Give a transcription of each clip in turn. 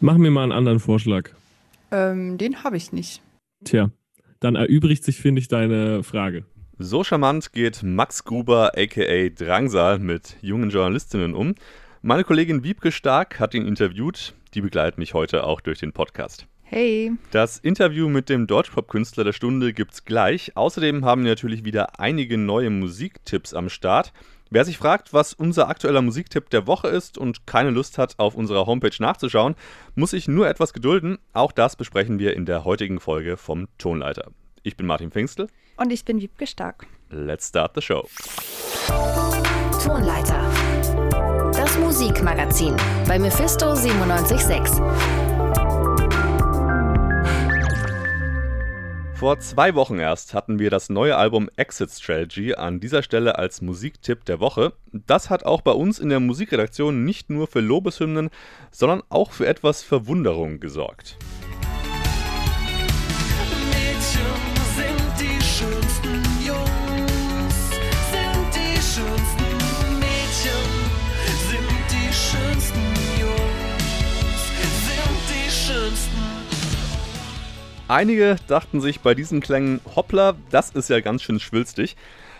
Mach mir mal einen anderen Vorschlag. Ähm, den habe ich nicht. Tja, dann erübrigt sich, finde ich, deine Frage. So charmant geht Max Gruber aka Drangsal mit jungen Journalistinnen um. Meine Kollegin Wiebke Stark hat ihn interviewt. Die begleitet mich heute auch durch den Podcast. Hey. Das Interview mit dem Deutschpop-Künstler der Stunde gibt's gleich. Außerdem haben wir natürlich wieder einige neue Musiktipps am Start. Wer sich fragt, was unser aktueller Musiktipp der Woche ist und keine Lust hat, auf unserer Homepage nachzuschauen, muss sich nur etwas gedulden. Auch das besprechen wir in der heutigen Folge vom Tonleiter. Ich bin Martin Pfingstel. Und ich bin Wiebke Stark. Let's start the show. Tonleiter. Das Musikmagazin bei Mephisto 976. Vor zwei Wochen erst hatten wir das neue Album Exit Strategy an dieser Stelle als Musiktipp der Woche. Das hat auch bei uns in der Musikredaktion nicht nur für Lobeshymnen, sondern auch für etwas Verwunderung gesorgt. Einige dachten sich bei diesen Klängen, hoppla, das ist ja ganz schön schwülstig.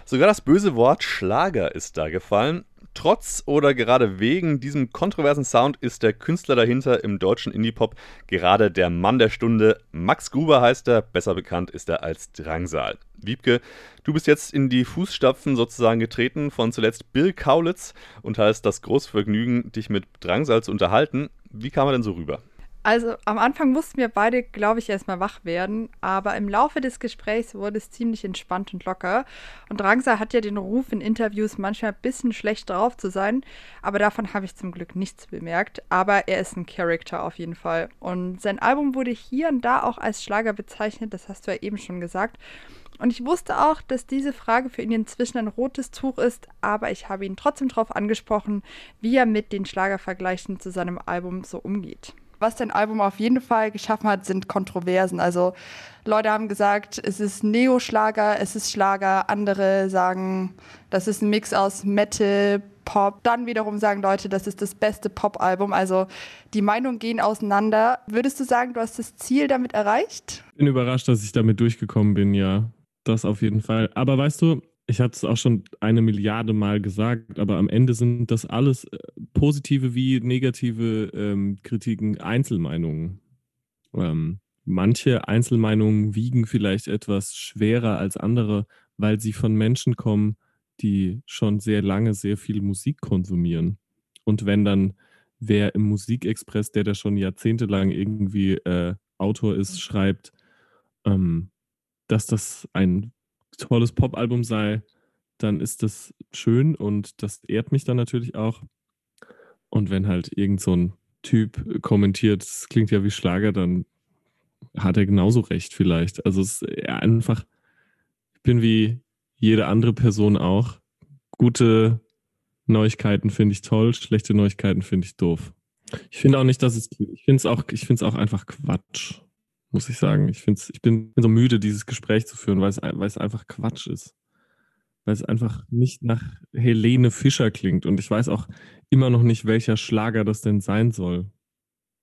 Sogar das böse Wort Schlager ist da gefallen. Trotz oder gerade wegen diesem kontroversen Sound ist der Künstler dahinter im deutschen Indie-Pop gerade der Mann der Stunde. Max Gruber heißt er, besser bekannt ist er als Drangsal. Wiebke, du bist jetzt in die Fußstapfen sozusagen getreten von zuletzt Bill Kaulitz und hast das große Vergnügen, dich mit Drangsal zu unterhalten. Wie kam er denn so rüber? Also am Anfang mussten wir beide, glaube ich, erstmal wach werden, aber im Laufe des Gesprächs wurde es ziemlich entspannt und locker. Und Drangsal hat ja den Ruf in Interviews manchmal ein bisschen schlecht drauf zu sein, aber davon habe ich zum Glück nichts bemerkt. Aber er ist ein Charakter auf jeden Fall. Und sein Album wurde hier und da auch als Schlager bezeichnet, das hast du ja eben schon gesagt. Und ich wusste auch, dass diese Frage für ihn inzwischen ein rotes Tuch ist, aber ich habe ihn trotzdem darauf angesprochen, wie er mit den Schlagervergleichen zu seinem Album so umgeht was dein Album auf jeden Fall geschaffen hat, sind Kontroversen. Also Leute haben gesagt, es ist Neo-Schlager, es ist Schlager. Andere sagen, das ist ein Mix aus Metal, Pop. Dann wiederum sagen Leute, das ist das beste Pop-Album. Also die Meinungen gehen auseinander. Würdest du sagen, du hast das Ziel damit erreicht? Ich bin überrascht, dass ich damit durchgekommen bin, ja. Das auf jeden Fall. Aber weißt du, ich hatte es auch schon eine Milliarde Mal gesagt, aber am Ende sind das alles äh, positive wie negative ähm, Kritiken Einzelmeinungen. Ähm, manche Einzelmeinungen wiegen vielleicht etwas schwerer als andere, weil sie von Menschen kommen, die schon sehr lange sehr viel Musik konsumieren. Und wenn dann wer im Musikexpress, der da schon jahrzehntelang irgendwie äh, Autor ist, schreibt, ähm, dass das ein tolles Popalbum sei, dann ist das schön und das ehrt mich dann natürlich auch. Und wenn halt irgend so ein Typ kommentiert, es klingt ja wie Schlager, dann hat er genauso recht vielleicht. Also es ist einfach, ich bin wie jede andere Person auch. Gute Neuigkeiten finde ich toll, schlechte Neuigkeiten finde ich doof. Ich finde auch nicht, dass es, ich finde es auch, ich finde es auch einfach Quatsch muss ich sagen. Ich, find's, ich bin so müde, dieses Gespräch zu führen, weil es, weil es einfach Quatsch ist. Weil es einfach nicht nach Helene Fischer klingt. Und ich weiß auch immer noch nicht, welcher Schlager das denn sein soll,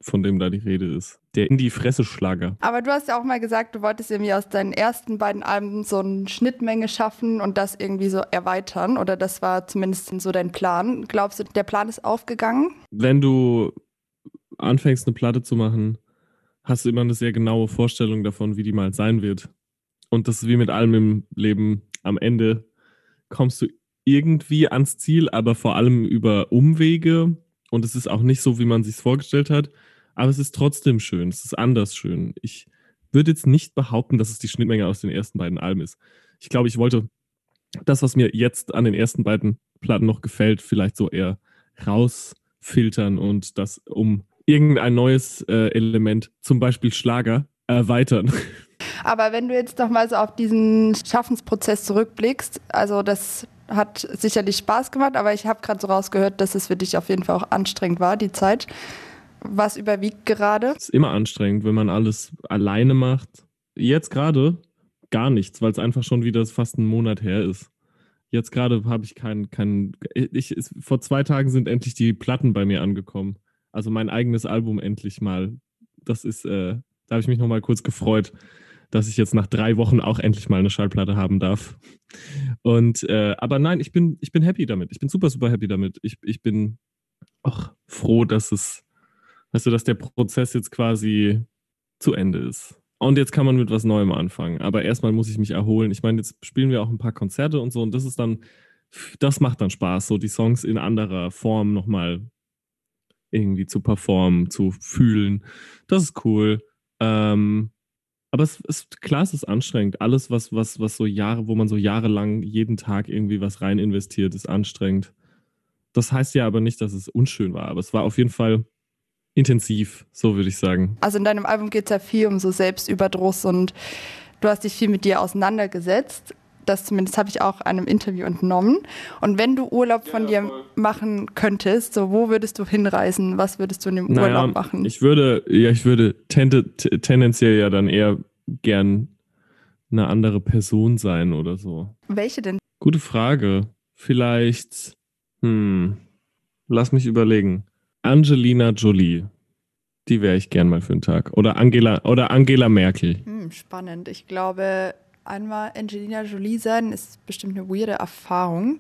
von dem da die Rede ist. Der in die Fresse Schlager. Aber du hast ja auch mal gesagt, du wolltest irgendwie aus deinen ersten beiden Alben so eine Schnittmenge schaffen und das irgendwie so erweitern. Oder das war zumindest so dein Plan. Glaubst du, der Plan ist aufgegangen? Wenn du anfängst, eine Platte zu machen, hast du immer eine sehr genaue Vorstellung davon, wie die mal sein wird. Und das ist wie mit allem im Leben. Am Ende kommst du irgendwie ans Ziel, aber vor allem über Umwege. Und es ist auch nicht so, wie man sich vorgestellt hat. Aber es ist trotzdem schön. Es ist anders schön. Ich würde jetzt nicht behaupten, dass es die Schnittmenge aus den ersten beiden Alben ist. Ich glaube, ich wollte das, was mir jetzt an den ersten beiden Platten noch gefällt, vielleicht so eher rausfiltern und das um irgendein neues äh, Element, zum Beispiel Schlager, erweitern. Aber wenn du jetzt noch mal so auf diesen Schaffensprozess zurückblickst, also das hat sicherlich Spaß gemacht, aber ich habe gerade so rausgehört, dass es für dich auf jeden Fall auch anstrengend war, die Zeit. Was überwiegt gerade? Es ist immer anstrengend, wenn man alles alleine macht. Jetzt gerade gar nichts, weil es einfach schon wieder fast einen Monat her ist. Jetzt gerade habe ich keinen, kein, ich, vor zwei Tagen sind endlich die Platten bei mir angekommen. Also mein eigenes Album endlich mal. Das ist, äh, da habe ich mich nochmal kurz gefreut, dass ich jetzt nach drei Wochen auch endlich mal eine Schallplatte haben darf. Und äh, aber nein, ich bin, ich bin happy damit. Ich bin super, super happy damit. Ich, ich bin auch froh, dass es, weißt du, dass der Prozess jetzt quasi zu Ende ist. Und jetzt kann man mit was Neuem anfangen. Aber erstmal muss ich mich erholen. Ich meine, jetzt spielen wir auch ein paar Konzerte und so. Und das ist dann, das macht dann Spaß, so die Songs in anderer Form nochmal irgendwie zu performen, zu fühlen. Das ist cool. Ähm, aber es ist klar, es ist anstrengend. Alles, was, was, was so Jahre, wo man so jahrelang jeden Tag irgendwie was rein investiert, ist anstrengend. Das heißt ja aber nicht, dass es unschön war. Aber es war auf jeden Fall intensiv, so würde ich sagen. Also in deinem Album geht es ja viel um so Selbstüberdruss und du hast dich viel mit dir auseinandergesetzt. Das zumindest habe ich auch einem Interview entnommen. Und wenn du Urlaub von ja, dir machen könntest, so wo würdest du hinreisen? Was würdest du in dem naja, Urlaub machen? Ich würde, ja, ich würde tende, tendenziell ja dann eher gern eine andere Person sein oder so. Welche denn? Gute Frage. Vielleicht, hm, lass mich überlegen. Angelina Jolie. Die wäre ich gern mal für einen Tag. Oder Angela, oder Angela Merkel. Hm, spannend. Ich glaube, einmal Angelina Jolie sein ist bestimmt eine weirde Erfahrung.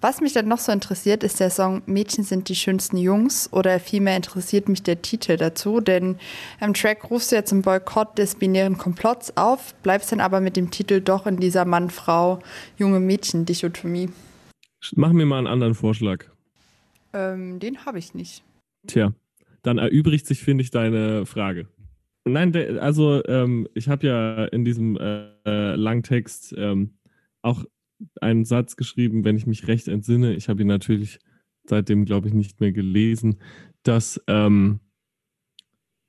Was mich dann noch so interessiert, ist der Song Mädchen sind die schönsten Jungs oder vielmehr interessiert mich der Titel dazu, denn im Track rufst du ja zum Boykott des binären Komplotts auf, bleibst dann aber mit dem Titel doch in dieser Mann-Frau-junge Mädchen-Dichotomie. Mach mir mal einen anderen Vorschlag. Ähm, den habe ich nicht. Tja, dann erübrigt sich, finde ich, deine Frage. Nein, also ähm, ich habe ja in diesem äh, Langtext ähm, auch einen Satz geschrieben, wenn ich mich recht entsinne. Ich habe ihn natürlich seitdem, glaube ich, nicht mehr gelesen, dass, ähm,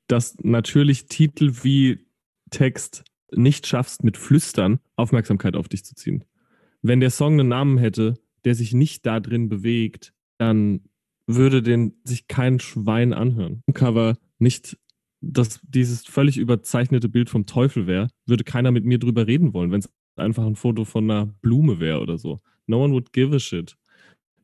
dass natürlich Titel wie Text nicht schaffst, mit Flüstern Aufmerksamkeit auf dich zu ziehen. Wenn der Song einen Namen hätte, der sich nicht da drin bewegt, dann würde den sich kein Schwein anhören. Cover nicht dass dieses völlig überzeichnete Bild vom Teufel wäre, würde keiner mit mir drüber reden wollen, wenn es einfach ein Foto von einer Blume wäre oder so. No one would give a shit.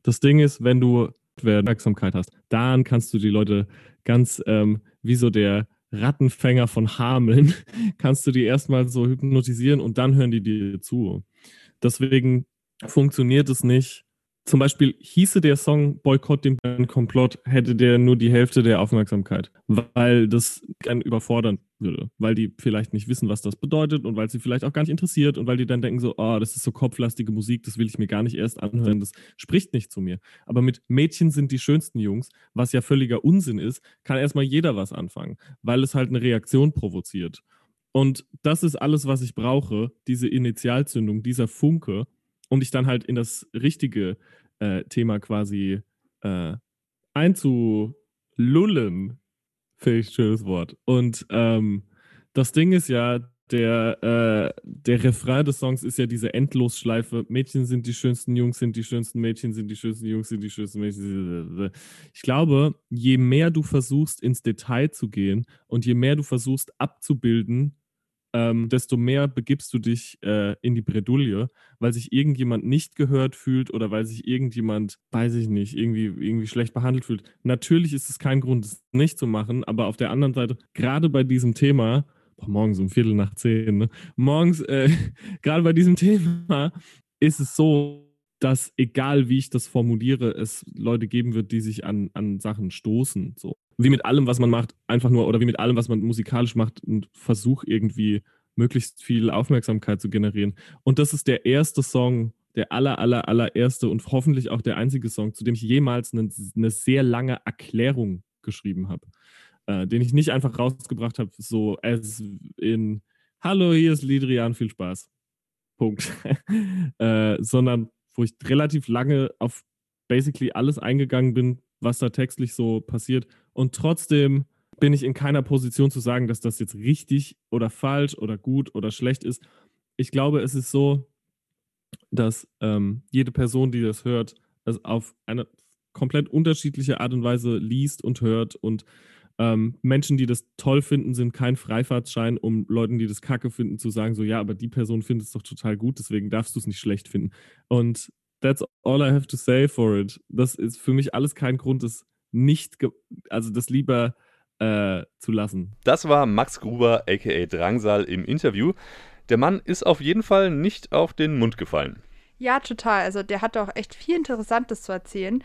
Das Ding ist, wenn du Aufmerksamkeit hast, dann kannst du die Leute ganz ähm, wie so der Rattenfänger von Hameln, kannst du die erstmal so hypnotisieren und dann hören die dir zu. Deswegen funktioniert es nicht, zum Beispiel hieße der Song Boykott den Komplott, hätte der nur die Hälfte der Aufmerksamkeit, weil das dann überfordern würde, weil die vielleicht nicht wissen, was das bedeutet und weil sie vielleicht auch gar nicht interessiert und weil die dann denken so, oh, das ist so kopflastige Musik, das will ich mir gar nicht erst anhören, das spricht nicht zu mir. Aber mit Mädchen sind die schönsten Jungs, was ja völliger Unsinn ist, kann erstmal jeder was anfangen, weil es halt eine Reaktion provoziert. Und das ist alles, was ich brauche, diese Initialzündung, dieser Funke, um dich dann halt in das richtige äh, Thema quasi äh, einzulullen. Finde ich ein schönes Wort. Und ähm, das Ding ist ja, der, äh, der Refrain des Songs ist ja diese Endlosschleife. Mädchen sind die schönsten, Jungs sind die schönsten, Mädchen sind die schönsten, Jungs sind die schönsten Mädchen. Ich glaube, je mehr du versuchst, ins Detail zu gehen und je mehr du versuchst, abzubilden, ähm, desto mehr begibst du dich äh, in die Bredouille, weil sich irgendjemand nicht gehört fühlt oder weil sich irgendjemand, weiß ich nicht, irgendwie, irgendwie schlecht behandelt fühlt. Natürlich ist es kein Grund, es nicht zu machen, aber auf der anderen Seite, gerade bei diesem Thema, boah, morgens um Viertel nach zehn, ne? morgens, äh, gerade bei diesem Thema ist es so, dass egal wie ich das formuliere, es Leute geben wird, die sich an, an Sachen stoßen. So wie mit allem, was man macht, einfach nur, oder wie mit allem, was man musikalisch macht, ein Versuch irgendwie möglichst viel Aufmerksamkeit zu generieren. Und das ist der erste Song, der aller, aller, allererste und hoffentlich auch der einzige Song, zu dem ich jemals eine, eine sehr lange Erklärung geschrieben habe. Äh, den ich nicht einfach rausgebracht habe, so as in Hallo, hier ist Lidrian, viel Spaß. Punkt. äh, sondern wo ich relativ lange auf basically alles eingegangen bin, was da textlich so passiert. Und trotzdem bin ich in keiner Position zu sagen, dass das jetzt richtig oder falsch oder gut oder schlecht ist. Ich glaube, es ist so, dass ähm, jede Person, die das hört, es auf eine komplett unterschiedliche Art und Weise liest und hört und ähm, Menschen, die das toll finden, sind kein Freifahrtschein, um Leuten, die das kacke finden, zu sagen, so ja, aber die Person findet es doch total gut, deswegen darfst du es nicht schlecht finden. Und that's all I have to say for it. Das ist für mich alles kein Grund, es nicht, also das lieber äh, zu lassen. Das war Max Gruber, aka Drangsal, im Interview. Der Mann ist auf jeden Fall nicht auf den Mund gefallen. Ja, total. Also der hat auch echt viel Interessantes zu erzählen.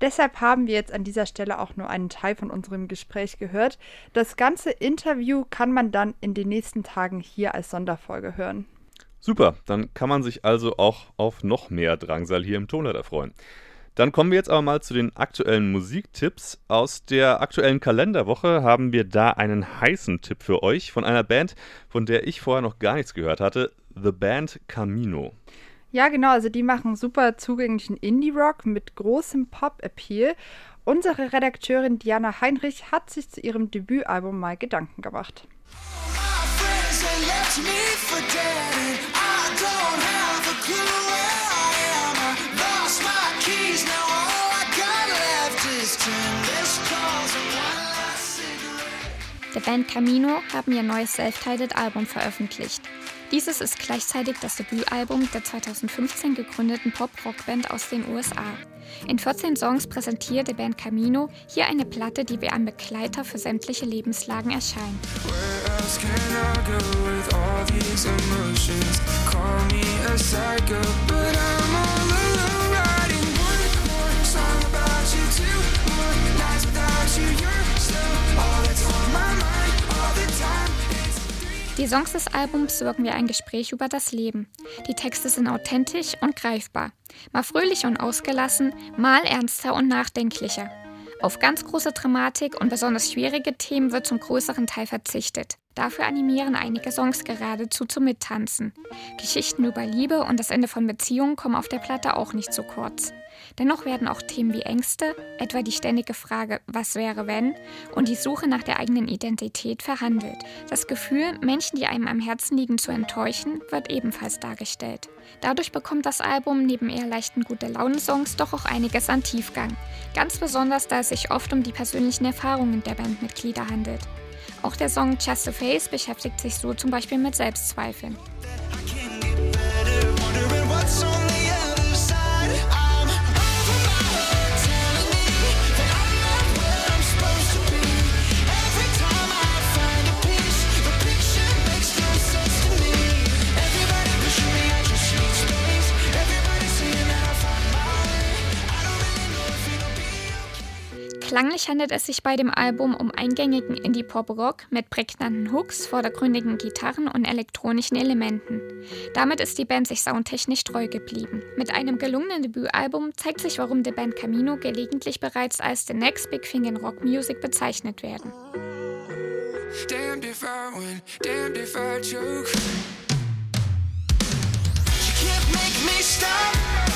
Deshalb haben wir jetzt an dieser Stelle auch nur einen Teil von unserem Gespräch gehört. Das ganze Interview kann man dann in den nächsten Tagen hier als Sonderfolge hören. Super, dann kann man sich also auch auf noch mehr Drangsal hier im Tonleiter freuen. Dann kommen wir jetzt aber mal zu den aktuellen Musiktipps. Aus der aktuellen Kalenderwoche haben wir da einen heißen Tipp für euch von einer Band, von der ich vorher noch gar nichts gehört hatte, The Band Camino. Ja, genau, also die machen super zugänglichen Indie-Rock mit großem Pop-Appeal. Unsere Redakteurin Diana Heinrich hat sich zu ihrem Debütalbum mal Gedanken gemacht. Der Band Camino haben ihr neues Self-Titled-Album veröffentlicht. Dieses ist gleichzeitig das Debütalbum der 2015 gegründeten Pop-Rock-Band aus den USA. In 14 Songs präsentiert die Band Camino hier eine Platte, die wie ein Begleiter für sämtliche Lebenslagen erscheint. Die Songs des Albums wirken wie ein Gespräch über das Leben. Die Texte sind authentisch und greifbar. Mal fröhlich und ausgelassen, mal ernster und nachdenklicher. Auf ganz große Dramatik und besonders schwierige Themen wird zum größeren Teil verzichtet. Dafür animieren einige Songs geradezu zum Mittanzen. Geschichten über Liebe und das Ende von Beziehungen kommen auf der Platte auch nicht zu kurz. Dennoch werden auch Themen wie Ängste, etwa die ständige Frage, was wäre wenn, und die Suche nach der eigenen Identität verhandelt. Das Gefühl, Menschen, die einem am Herzen liegen, zu enttäuschen, wird ebenfalls dargestellt. Dadurch bekommt das Album neben eher leichten gute Laune-Songs doch auch einiges an Tiefgang. Ganz besonders, da es sich oft um die persönlichen Erfahrungen der Bandmitglieder handelt. Auch der Song Just a Face beschäftigt sich so zum Beispiel mit Selbstzweifeln. Klanglich handelt es sich bei dem Album um eingängigen Indie-Pop-Rock mit prägnanten Hooks, vordergründigen Gitarren und elektronischen Elementen. Damit ist die Band sich soundtechnisch treu geblieben. Mit einem gelungenen Debütalbum zeigt sich, warum die Band Camino gelegentlich bereits als The Next Big Thing in Rock Music bezeichnet werden. Damned.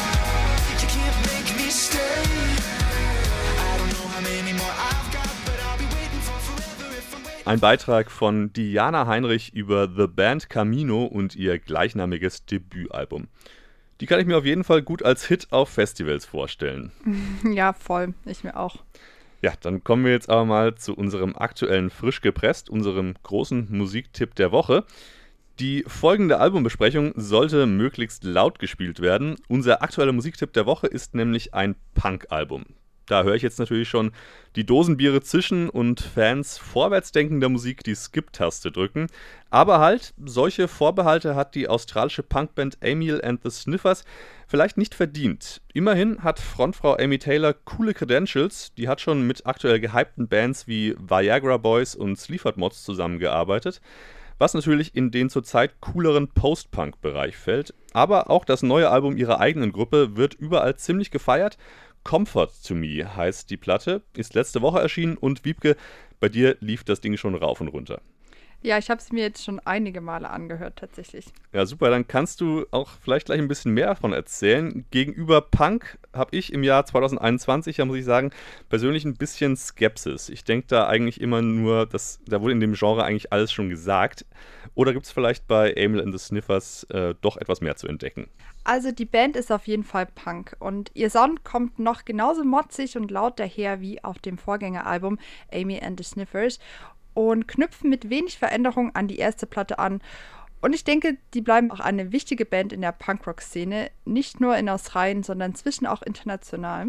Ein Beitrag von Diana Heinrich über The Band Camino und ihr gleichnamiges Debütalbum. Die kann ich mir auf jeden Fall gut als Hit auf Festivals vorstellen. Ja, voll. Ich mir auch. Ja, dann kommen wir jetzt aber mal zu unserem aktuellen Frisch gepresst, unserem großen Musiktipp der Woche. Die folgende Albumbesprechung sollte möglichst laut gespielt werden. Unser aktueller Musiktipp der Woche ist nämlich ein Punk-Album da höre ich jetzt natürlich schon die Dosenbiere zischen und Fans vorwärtsdenkender Musik die Skip-Taste drücken. Aber halt, solche Vorbehalte hat die australische Punkband Emil and the Sniffers vielleicht nicht verdient. Immerhin hat Frontfrau Amy Taylor coole Credentials. Die hat schon mit aktuell gehypten Bands wie Viagra Boys und Sleaford Mods zusammengearbeitet was natürlich in den zurzeit cooleren Post-Punk-Bereich fällt. Aber auch das neue Album ihrer eigenen Gruppe wird überall ziemlich gefeiert Comfort to Me heißt die Platte, ist letzte Woche erschienen und Wiebke, bei dir lief das Ding schon rauf und runter. Ja, ich habe es mir jetzt schon einige Male angehört, tatsächlich. Ja, super. Dann kannst du auch vielleicht gleich ein bisschen mehr davon erzählen. Gegenüber Punk habe ich im Jahr 2021, ja muss ich sagen, persönlich ein bisschen Skepsis. Ich denke da eigentlich immer nur, dass da wurde in dem Genre eigentlich alles schon gesagt. Oder gibt es vielleicht bei Emil and the Sniffers äh, doch etwas mehr zu entdecken? Also die Band ist auf jeden Fall Punk und ihr Sound kommt noch genauso motzig und laut daher wie auf dem Vorgängeralbum Amy and the Sniffers und knüpfen mit wenig Veränderung an die erste Platte an. Und ich denke, die bleiben auch eine wichtige Band in der Punkrock-Szene, nicht nur in Australien, sondern zwischen auch international.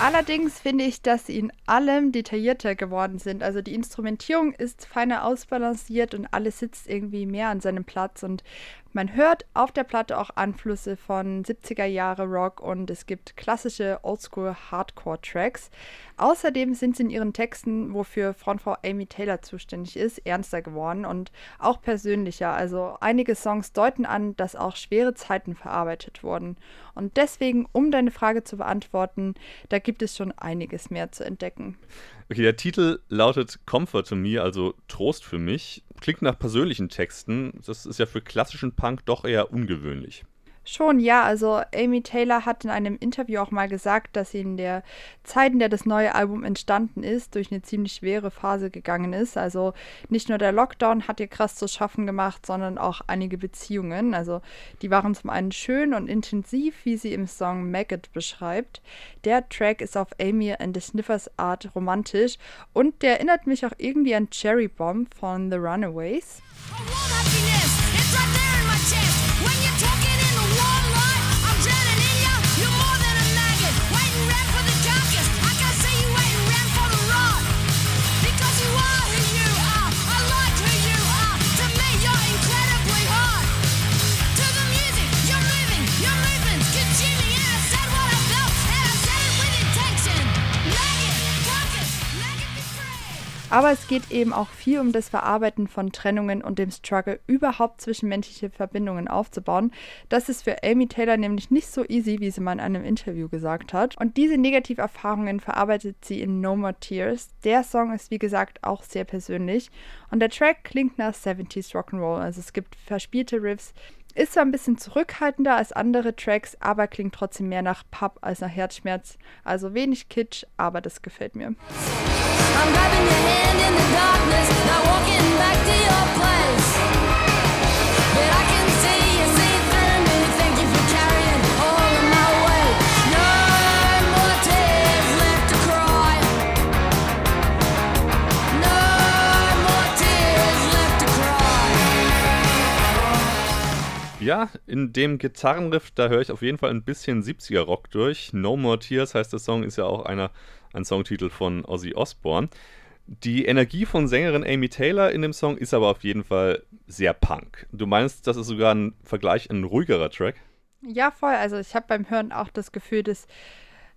Allerdings finde ich, dass sie in allem detaillierter geworden sind. Also die Instrumentierung ist feiner ausbalanciert und alles sitzt irgendwie mehr an seinem Platz. Und man hört auf der Platte auch Einflüsse von 70er Jahre Rock und es gibt klassische Oldschool Hardcore Tracks. Außerdem sind sie in ihren Texten, wofür Frontfrau Amy Taylor zuständig ist, ernster geworden und auch persönlicher. Also einige Songs deuten an, dass auch schwere Zeiten verarbeitet wurden. Und deswegen, um deine Frage zu beantworten, da gibt es schon einiges mehr zu entdecken. Okay, der Titel lautet Comfort to Me, also Trost für mich. Klingt nach persönlichen Texten. Das ist ja für klassischen Punk doch eher ungewöhnlich. Schon, ja. Also Amy Taylor hat in einem Interview auch mal gesagt, dass sie in der Zeit, in der das neue Album entstanden ist, durch eine ziemlich schwere Phase gegangen ist. Also nicht nur der Lockdown hat ihr krass zu schaffen gemacht, sondern auch einige Beziehungen. Also die waren zum einen schön und intensiv, wie sie im Song Maggot beschreibt. Der Track ist auf Amy and the Sniffers Art romantisch und der erinnert mich auch irgendwie an Cherry Bomb von The Runaways. Aber es geht eben auch viel um das Verarbeiten von Trennungen und dem Struggle, überhaupt zwischenmenschliche Verbindungen aufzubauen. Das ist für Amy Taylor nämlich nicht so easy, wie sie mal in einem Interview gesagt hat. Und diese Negativerfahrungen verarbeitet sie in No More Tears. Der Song ist, wie gesagt, auch sehr persönlich. Und der Track klingt nach 70s Rock'n'Roll. Also es gibt verspielte Riffs, ist zwar ein bisschen zurückhaltender als andere Tracks, aber klingt trotzdem mehr nach Pub als nach Herzschmerz. Also wenig Kitsch, aber das gefällt mir. I'm. Ja, in dem Gitarrenriff, da höre ich auf jeden Fall ein bisschen 70er Rock durch. No More Tears heißt der Song, ist ja auch einer, ein Songtitel von Ozzy Osbourne. Die Energie von Sängerin Amy Taylor in dem Song ist aber auf jeden Fall sehr punk. Du meinst, das ist sogar ein Vergleich ein ruhigerer Track? Ja, voll. Also ich habe beim Hören auch das Gefühl, dass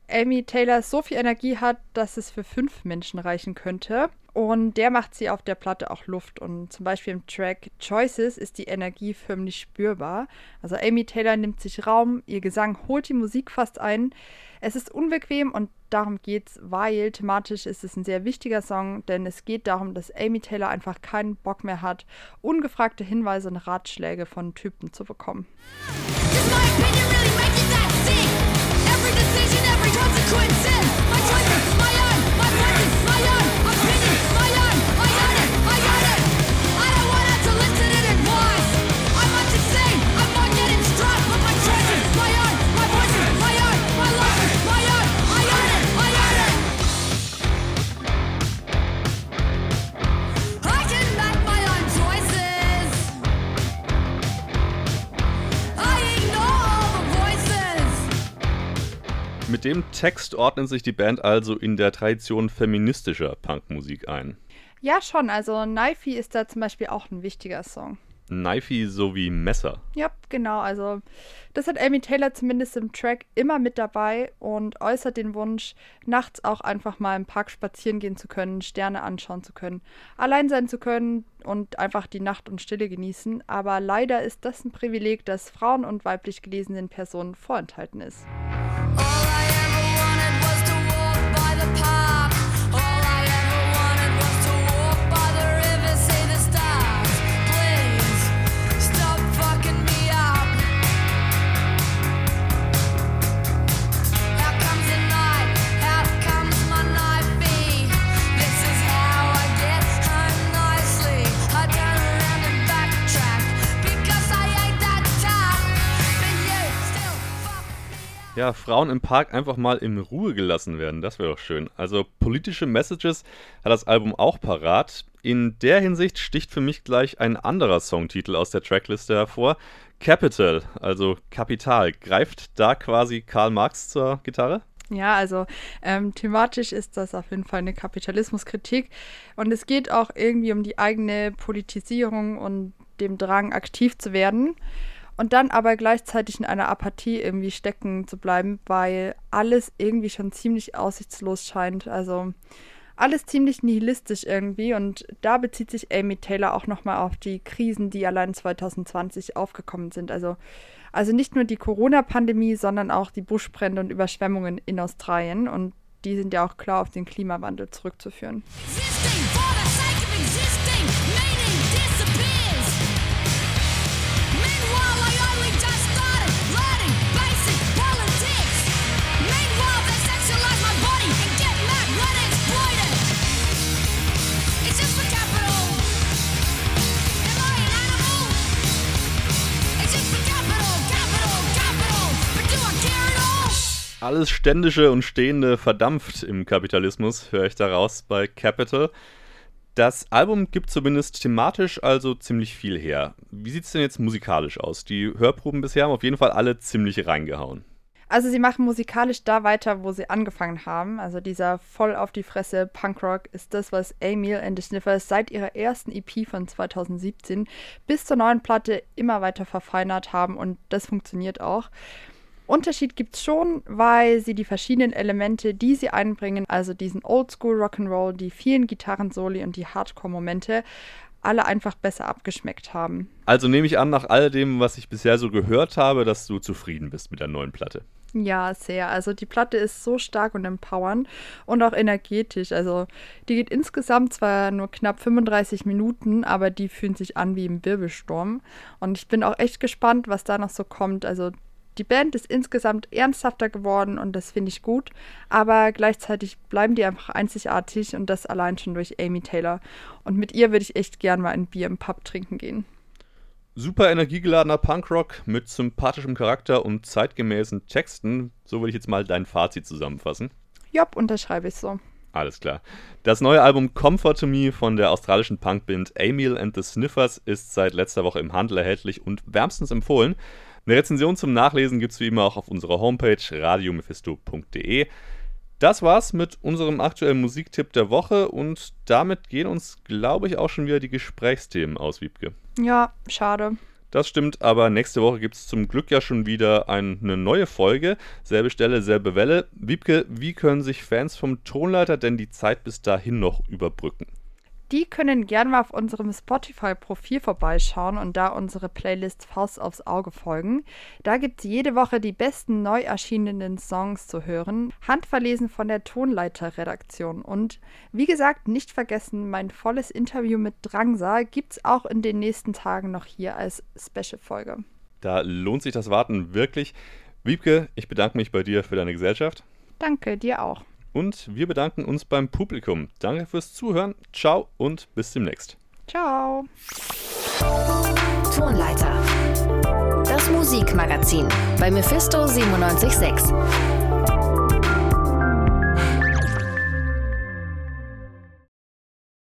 Amy Taylor so viel Energie hat, dass es für fünf Menschen reichen könnte. Und der macht sie auf der Platte auch Luft. Und zum Beispiel im Track Choices ist die Energie förmlich spürbar. Also Amy Taylor nimmt sich Raum, ihr Gesang holt die Musik fast ein. Es ist unbequem und darum geht's, weil thematisch ist es ein sehr wichtiger Song, denn es geht darum, dass Amy Taylor einfach keinen Bock mehr hat, ungefragte Hinweise und Ratschläge von Typen zu bekommen. Every decision, every consequence Mit dem Text ordnet sich die Band also in der Tradition feministischer Punkmusik ein. Ja, schon. Also Knifey ist da zum Beispiel auch ein wichtiger Song. Knifey sowie Messer. Ja, genau. Also das hat Amy Taylor zumindest im Track immer mit dabei und äußert den Wunsch, nachts auch einfach mal im Park spazieren gehen zu können, Sterne anschauen zu können, allein sein zu können und einfach die Nacht und Stille genießen. Aber leider ist das ein Privileg, das Frauen und weiblich gelesenen Personen vorenthalten ist. Ja, Frauen im Park einfach mal in Ruhe gelassen werden, das wäre doch schön. Also politische Messages hat das Album auch parat. In der Hinsicht sticht für mich gleich ein anderer Songtitel aus der Trackliste hervor. Capital, also Kapital. Greift da quasi Karl Marx zur Gitarre? Ja, also ähm, thematisch ist das auf jeden Fall eine Kapitalismuskritik und es geht auch irgendwie um die eigene Politisierung und dem Drang, aktiv zu werden und dann aber gleichzeitig in einer Apathie irgendwie stecken zu bleiben, weil alles irgendwie schon ziemlich aussichtslos scheint. Also alles ziemlich nihilistisch irgendwie und da bezieht sich Amy Taylor auch nochmal auf die Krisen, die allein 2020 aufgekommen sind. Also, also nicht nur die Corona-Pandemie, sondern auch die Buschbrände und Überschwemmungen in Australien und die sind ja auch klar auf den Klimawandel zurückzuführen. Alles Ständische und Stehende verdampft im Kapitalismus, höre ich daraus bei Capital. Das Album gibt zumindest thematisch also ziemlich viel her. Wie sieht es denn jetzt musikalisch aus? Die Hörproben bisher haben auf jeden Fall alle ziemlich reingehauen. Also sie machen musikalisch da weiter, wo sie angefangen haben. Also dieser voll auf die Fresse Punkrock ist das, was Emil and the Sniffers seit ihrer ersten EP von 2017 bis zur neuen Platte immer weiter verfeinert haben und das funktioniert auch. Unterschied gibt es schon, weil sie die verschiedenen Elemente, die sie einbringen, also diesen Oldschool Rock'n'Roll, die vielen Gitarrensoli und die Hardcore-Momente, alle einfach besser abgeschmeckt haben. Also nehme ich an, nach all dem, was ich bisher so gehört habe, dass du zufrieden bist mit der neuen Platte. Ja, sehr. Also die Platte ist so stark und empowernd und auch energetisch. Also die geht insgesamt zwar nur knapp 35 Minuten, aber die fühlen sich an wie im Wirbelsturm. Und ich bin auch echt gespannt, was da noch so kommt. Also die Band ist insgesamt ernsthafter geworden und das finde ich gut, aber gleichzeitig bleiben die einfach einzigartig und das allein schon durch Amy Taylor. Und mit ihr würde ich echt gern mal ein Bier im Pub trinken gehen. Super energiegeladener Punkrock mit sympathischem Charakter und zeitgemäßen Texten. So würde ich jetzt mal dein Fazit zusammenfassen. Jopp, unterschreibe ich so. Alles klar. Das neue Album Comfort to Me von der australischen Punkband Emil and the Sniffers ist seit letzter Woche im Handel erhältlich und wärmstens empfohlen. Eine Rezension zum Nachlesen gibt es wie immer auch auf unserer Homepage radiomephisto.de. Das war's mit unserem aktuellen Musiktipp der Woche und damit gehen uns, glaube ich, auch schon wieder die Gesprächsthemen aus, Wiebke. Ja, schade. Das stimmt, aber nächste Woche gibt es zum Glück ja schon wieder eine neue Folge. Selbe Stelle, selbe Welle. Wiebke, wie können sich Fans vom Tonleiter denn die Zeit bis dahin noch überbrücken? Die können gerne mal auf unserem Spotify-Profil vorbeischauen und da unsere Playlist Faust aufs Auge folgen. Da gibt es jede Woche die besten neu erschienenen Songs zu hören, handverlesen von der Tonleiter-Redaktion. Und wie gesagt, nicht vergessen, mein volles Interview mit Drangsa gibt es auch in den nächsten Tagen noch hier als Special-Folge. Da lohnt sich das Warten wirklich. Wiebke, ich bedanke mich bei dir für deine Gesellschaft. Danke, dir auch. Und wir bedanken uns beim Publikum. Danke fürs Zuhören. Ciao und bis demnächst. Ciao. Tonleiter. Das Musikmagazin bei Mephisto 976.